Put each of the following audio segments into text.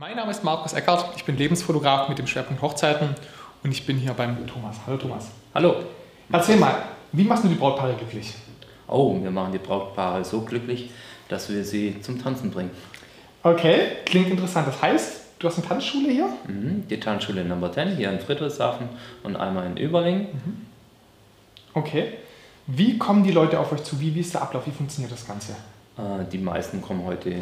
Mein Name ist Markus Eckert, ich bin Lebensfotograf mit dem Schwerpunkt Hochzeiten und ich bin hier beim Thomas. Hallo Thomas. Hallo. Erzähl mal, wie machst du die Brautpaare glücklich? Oh, wir machen die Brautpaare so glücklich, dass wir sie zum Tanzen bringen. Okay, klingt interessant. Das heißt, du hast eine Tanzschule hier? Mhm, die Tanzschule Number 10 hier in Friedrichshafen und einmal in Überlingen. Mhm. Okay. Wie kommen die Leute auf euch zu? Wie, wie ist der Ablauf? Wie funktioniert das Ganze? Äh, die meisten kommen heute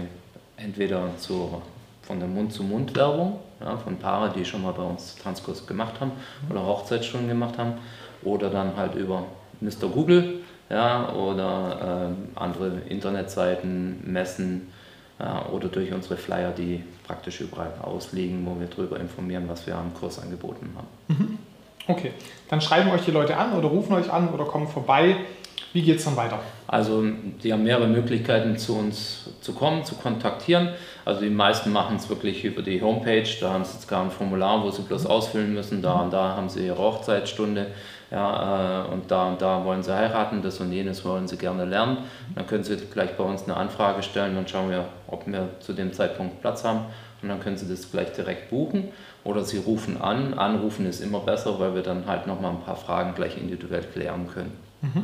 entweder zur, von der Mund-zu-Mund-Werbung, ja, von Paaren, die schon mal bei uns Tanzkurs gemacht haben oder Hochzeitsstunden gemacht haben, oder dann halt über Mr. Google ja, oder äh, andere Internetseiten, Messen ja, oder durch unsere Flyer, die praktisch überall ausliegen, wo wir darüber informieren, was wir am Kurs angeboten haben. Mhm. Okay, dann schreiben euch die Leute an oder rufen euch an oder kommen vorbei. Wie geht es dann weiter? Also die haben mehrere Möglichkeiten zu uns zu kommen, zu kontaktieren. Also die meisten machen es wirklich über die Homepage, da haben sie jetzt gar ein Formular, wo sie bloß ausfüllen müssen. Da und da haben sie ihre Hochzeitsstunde ja, äh, und da und da wollen sie heiraten, das und jenes wollen sie gerne lernen. Dann können sie gleich bei uns eine Anfrage stellen, dann schauen wir, ob wir zu dem Zeitpunkt Platz haben und dann können sie das gleich direkt buchen. Oder sie rufen an. Anrufen ist immer besser, weil wir dann halt nochmal ein paar Fragen gleich individuell klären können. Mhm.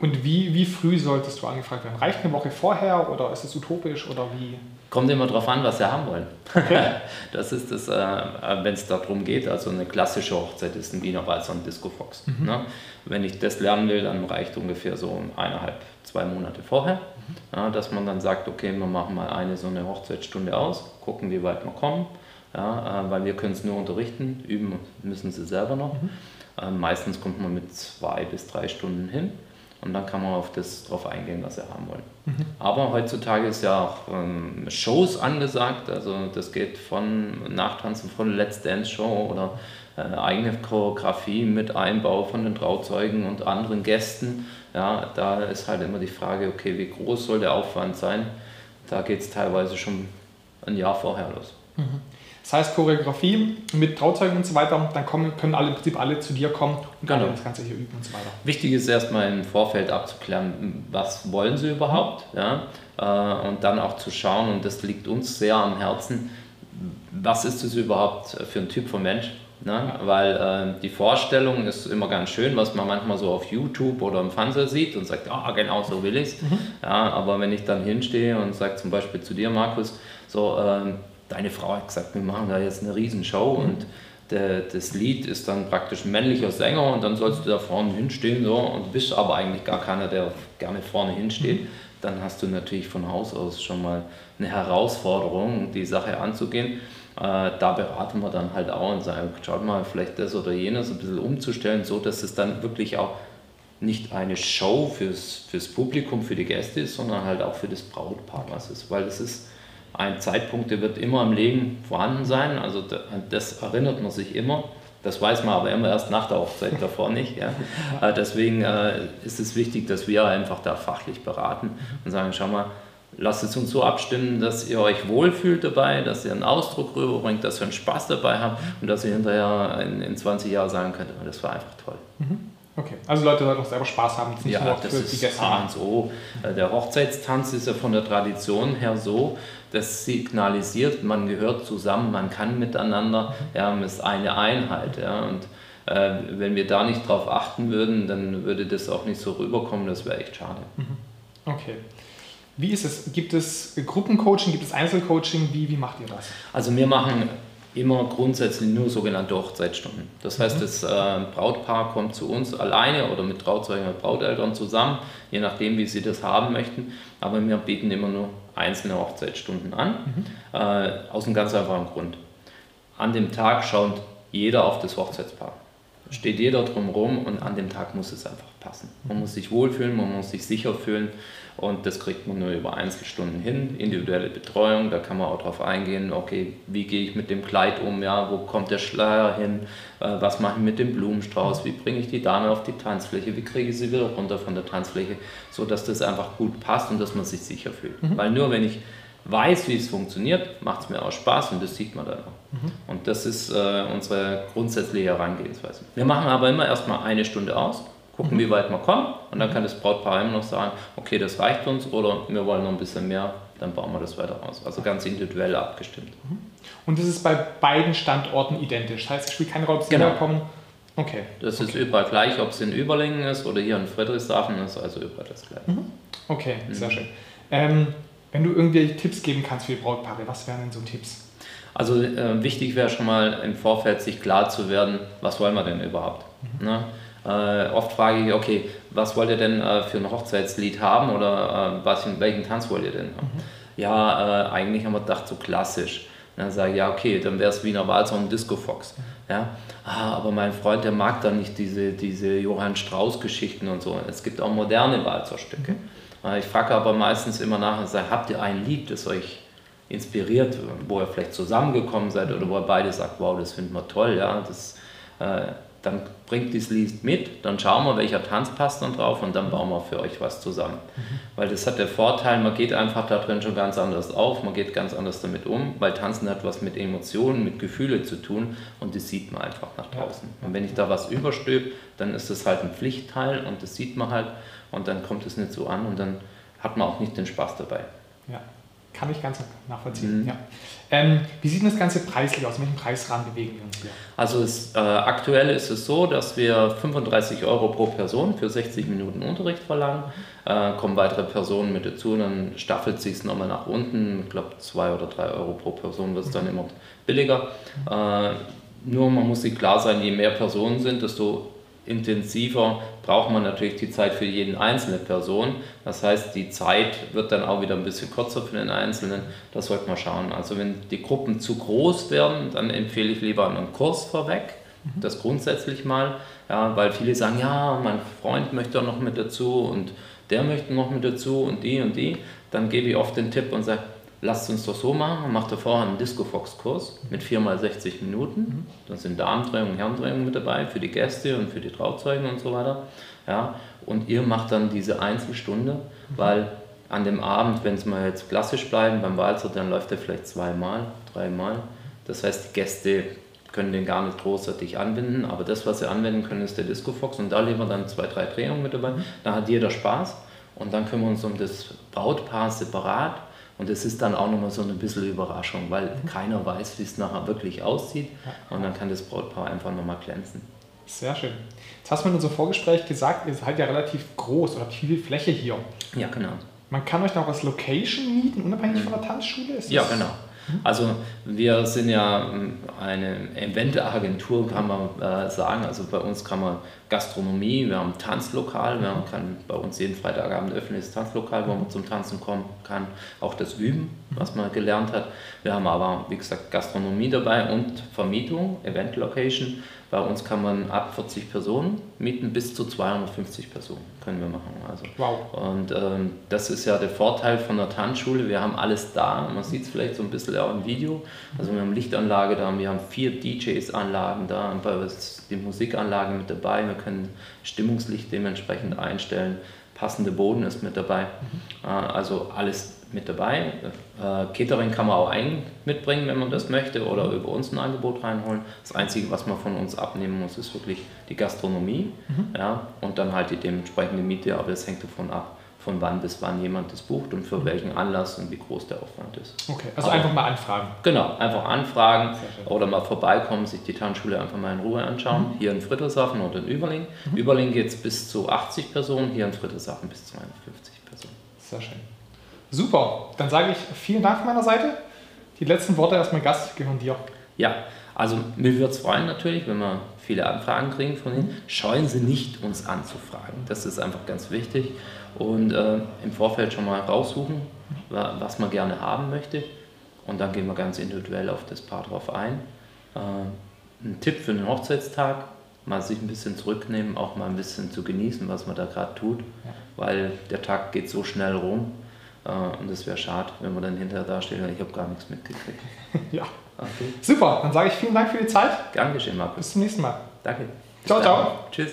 Und wie, wie früh solltest du angefragt werden? Reicht eine Woche vorher oder ist es utopisch oder wie? Kommt immer darauf an, was sie haben wollen. Okay. Das ist das, äh, wenn es darum geht, also eine klassische Hochzeit ist ein Wiener Walzer und Disco Fox. Mhm. Ne? Wenn ich das lernen will, dann reicht ungefähr so eineinhalb, zwei Monate vorher, mhm. ja, dass man dann sagt, okay, wir machen mal eine so eine Hochzeitsstunde aus, gucken, wie weit wir kommen, ja, äh, weil wir können es nur unterrichten, üben müssen sie selber noch. Mhm. Äh, meistens kommt man mit zwei bis drei Stunden hin. Und dann kann man auf das drauf eingehen, was sie haben wollen. Mhm. Aber heutzutage ist ja auch ähm, Shows angesagt. Also das geht von Nachtanzen von Let's Dance Show oder äh, eigene Choreografie mit Einbau von den Trauzeugen und anderen Gästen. Ja, da ist halt immer die Frage, okay, wie groß soll der Aufwand sein? Da geht es teilweise schon ein Jahr vorher los. Mhm. Das heißt Choreografie mit Trauzeugen und so weiter, dann kommen, können alle, im Prinzip alle zu dir kommen und genau. das Ganze hier üben und so weiter. Wichtig ist erstmal im Vorfeld abzuklären, was wollen sie überhaupt ja? Äh, und dann auch zu schauen, und das liegt uns sehr am Herzen, was ist es überhaupt für ein Typ von Mensch? Ne? Weil äh, die Vorstellung ist immer ganz schön, was man manchmal so auf YouTube oder im Fernseher sieht und sagt, ah, genau so will ich es. Mhm. Ja, aber wenn ich dann hinstehe und sage zum Beispiel zu dir, Markus, so, äh, deine Frau hat gesagt, wir machen da jetzt eine Riesenshow mhm. und der, das Lied ist dann praktisch ein männlicher Sänger und dann sollst du da vorne hinstehen so, und bist aber eigentlich gar keiner, der gerne vorne hinsteht. Mhm. Dann hast du natürlich von Haus aus schon mal eine Herausforderung, die Sache anzugehen. Äh, da beraten wir dann halt auch und sagen, schaut mal, vielleicht das oder jenes ein bisschen umzustellen, so dass es dann wirklich auch nicht eine Show fürs, fürs Publikum, für die Gäste ist, sondern halt auch für das Brautpaar was ist. Weil das ist ein Zeitpunkt, der wird immer im Leben vorhanden sein. Also das erinnert man sich immer. Das weiß man aber immer erst nach der Hochzeit davor nicht. Ja. Äh, deswegen äh, ist es wichtig, dass wir einfach da fachlich beraten und sagen, schau mal, lasst es uns so abstimmen, dass ihr euch wohlfühlt dabei, dass ihr einen Ausdruck rüberbringt, dass ihr einen Spaß dabei habt und dass ihr hinterher in, in 20 Jahren sagen könnt, das war einfach toll. Mhm. Okay, also Leute sollten auch selber Spaß haben, nicht ja, nur das für ist die Gäste. A und O. Äh, der Hochzeitstanz ist ja von der Tradition her so, das signalisiert, man gehört zusammen, man kann miteinander, ja, man ist eine Einheit. Ja, und äh, wenn wir da nicht drauf achten würden, dann würde das auch nicht so rüberkommen, das wäre echt schade. Mhm. Okay. Wie ist es? Gibt es Gruppencoaching, gibt es Einzelcoaching? Wie, wie macht ihr das? Also wir machen immer grundsätzlich nur sogenannte Hochzeitsstunden. Das heißt, mhm. das äh, Brautpaar kommt zu uns alleine oder mit Trauzeugen und Brauteltern zusammen, je nachdem, wie sie das haben möchten. Aber wir bieten immer nur einzelne Hochzeitsstunden an, mhm. äh, aus einem ganz einfachen Grund. An dem Tag schaut jeder auf das Hochzeitspaar. Steht jeder drumherum und an dem Tag muss es einfach passen. Man muss sich wohlfühlen, man muss sich sicher fühlen und das kriegt man nur über Einzelstunden hin. Individuelle Betreuung, da kann man auch darauf eingehen, okay, wie gehe ich mit dem Kleid um, ja, wo kommt der Schleier hin, äh, was mache ich mit dem Blumenstrauß, wie bringe ich die Dame auf die Tanzfläche, wie kriege ich sie wieder runter von der Tanzfläche, sodass das einfach gut passt und dass man sich sicher fühlt. Mhm. Weil nur wenn ich weiß, wie es funktioniert, macht es mir auch Spaß und das sieht man dann auch. Mhm. Und das ist äh, unsere grundsätzliche Herangehensweise. Wir machen aber immer erstmal eine Stunde aus gucken, wie weit wir kommen und dann kann das Brautpaar immer noch sagen, okay, das reicht uns oder wir wollen noch ein bisschen mehr dann bauen wir das weiter aus. Also ganz individuell abgestimmt. Mhm. Und das ist bei beiden Standorten identisch. Das heißt, es spielt keine Rolle, ob sie genau. herkommen. Okay. Das okay. ist überall gleich, ob es in Überlingen ist oder hier in Friedrichshafen ist, also überall das gleiche. Mhm. Okay, mhm. sehr schön. Ähm, wenn du irgendwie Tipps geben kannst für die Brautpaare, was wären denn so Tipps? Also äh, wichtig wäre schon mal im Vorfeld sich klar zu werden, was wollen wir denn überhaupt? Mhm. Ne? Äh, oft frage ich, okay, was wollt ihr denn äh, für ein Hochzeitslied haben oder äh, was, welchen Tanz wollt ihr denn? Mhm. Ja, äh, eigentlich haben wir gedacht, so klassisch. dann sage ich, ja, okay, dann wäre es Wiener Walzer und Disco Fox. Mhm. Ja? Ah, aber mein Freund, der mag da nicht diese, diese Johann Strauß-Geschichten und so. Es gibt auch moderne Walzerstücke. Mhm. Ich frage aber meistens immer nach habt ihr ein Lied, das euch inspiriert, wo ihr vielleicht zusammengekommen seid oder wo ihr beide sagt, wow, das finden wir toll, ja, das, äh, dann bringt dieses Lied mit, dann schauen wir, welcher Tanz passt dann drauf und dann bauen wir für euch was zusammen. Mhm. Weil das hat der Vorteil, man geht einfach da drin schon ganz anders auf, man geht ganz anders damit um, weil Tanzen hat was mit Emotionen, mit Gefühle zu tun und das sieht man einfach nach draußen. Ja. Und wenn ich da was überstülpe, dann ist das halt ein Pflichtteil und das sieht man halt und dann kommt es nicht so an und dann hat man auch nicht den Spaß dabei. Ja. Kann ich ganz nachvollziehen. Mhm. Ja. Ähm, wie sieht das Ganze preislich aus? In welchem Preisrahmen bewegen wir uns hier? Also es, äh, aktuell ist es so, dass wir 35 Euro pro Person für 60 Minuten Unterricht verlangen. Äh, kommen weitere Personen mit dazu, dann staffelt sich es nochmal nach unten. Ich glaube, 2 oder 3 Euro pro Person wird es dann immer billiger. Äh, nur man muss sich klar sein, je mehr Personen sind, desto intensiver braucht man natürlich die Zeit für jeden einzelne Person. Das heißt, die Zeit wird dann auch wieder ein bisschen kürzer für den Einzelnen. Das sollte man schauen. Also wenn die Gruppen zu groß werden, dann empfehle ich lieber einen Kurs vorweg. Mhm. Das grundsätzlich mal, ja, weil viele sagen, ja, mein Freund möchte auch noch mit dazu und der möchte noch mit dazu und die und die. Dann gebe ich oft den Tipp und sage, lasst uns doch so machen, macht vorher einen Disco-Fox-Kurs mit 4x60 Minuten. Mhm. Da sind Darmdrehungen und Hirndrehungen mit dabei für die Gäste und für die Trauzeugen und so weiter. Ja, und ihr macht dann diese Einzelstunde, mhm. weil an dem Abend, wenn es mal jetzt klassisch bleiben, beim Walzer, dann läuft er vielleicht zweimal, dreimal. Das heißt, die Gäste können den gar nicht großartig anwenden, aber das, was sie anwenden können, ist der Disco Fox und da legen wir dann zwei, drei Drehungen mit dabei. Mhm. Da hat jeder Spaß und dann können wir uns um das Brautpaar separat und es ist dann auch nochmal so ein bisschen Überraschung, weil mhm. keiner weiß, wie es nachher wirklich aussieht. Und dann kann das Brautpaar einfach nochmal glänzen. Sehr schön. Jetzt hast du in unserem Vorgespräch gesagt, ihr seid ja relativ groß oder viel Fläche hier. Ja, genau. Man kann euch noch als Location mieten, unabhängig mhm. von der Tanzschule? Ist ja, genau. Also wir sind ja ähm, eine Eventagentur, kann man äh, sagen. Also bei uns kann man Gastronomie, wir haben ein Tanzlokal, wir kann bei uns jeden Freitagabend öffentliches Tanzlokal, wo man zum Tanzen kommen kann. Auch das Üben, was man gelernt hat. Wir haben aber, wie gesagt, Gastronomie dabei und Vermietung, Event Location. Bei uns kann man ab 40 Personen mieten, bis zu 250 Personen können wir machen. Also, wow. Und ähm, das ist ja der Vorteil von der Tanzschule. Wir haben alles da. Man sieht es vielleicht so ein bisschen auch im Video. Also wir haben Lichtanlage da, wir haben vier DJs-Anlagen da, und bei uns die Musikanlage mit dabei. Wir können Stimmungslicht dementsprechend einstellen. Passende Boden ist mit dabei. Mhm. Äh, also alles mit dabei. Äh, Catering kann man auch ein mitbringen, wenn man das möchte, oder über uns ein Angebot reinholen. Das Einzige, was man von uns abnehmen muss, ist wirklich die Gastronomie mhm. ja, und dann halt die dementsprechende Miete, aber das hängt davon ab, von wann bis wann jemand das bucht und für mhm. welchen Anlass und wie groß der Aufwand ist. Okay, also aber, einfach mal anfragen. Genau, einfach anfragen oder mal vorbeikommen, sich die Tanzschule einfach mal in Ruhe anschauen. Mhm. Hier in Friedrichshafen oder in Überling. Mhm. Überling geht es bis zu 80 Personen, hier in Friedrichshafen bis zu 51 Personen. Sehr schön. Super, dann sage ich vielen Dank von meiner Seite. Die letzten Worte erstmal Gast gehören dir. Ja, also mir würde es freuen natürlich, wenn wir viele Anfragen kriegen von Ihnen. Scheuen Sie nicht, uns anzufragen. Das ist einfach ganz wichtig. Und äh, im Vorfeld schon mal raussuchen, was man gerne haben möchte. Und dann gehen wir ganz individuell auf das Paar drauf ein. Äh, ein Tipp für den Hochzeitstag, mal sich ein bisschen zurücknehmen, auch mal ein bisschen zu genießen, was man da gerade tut. Weil der Tag geht so schnell rum äh, und es wäre schade, wenn man dann hinterher dasteht und ich habe gar nichts mitgekriegt. ja. Okay. Super, dann sage ich vielen Dank für die Zeit. Gern geschehen, Markus. Bis zum nächsten Mal. Danke. Bis ciao, dann. ciao. Tschüss.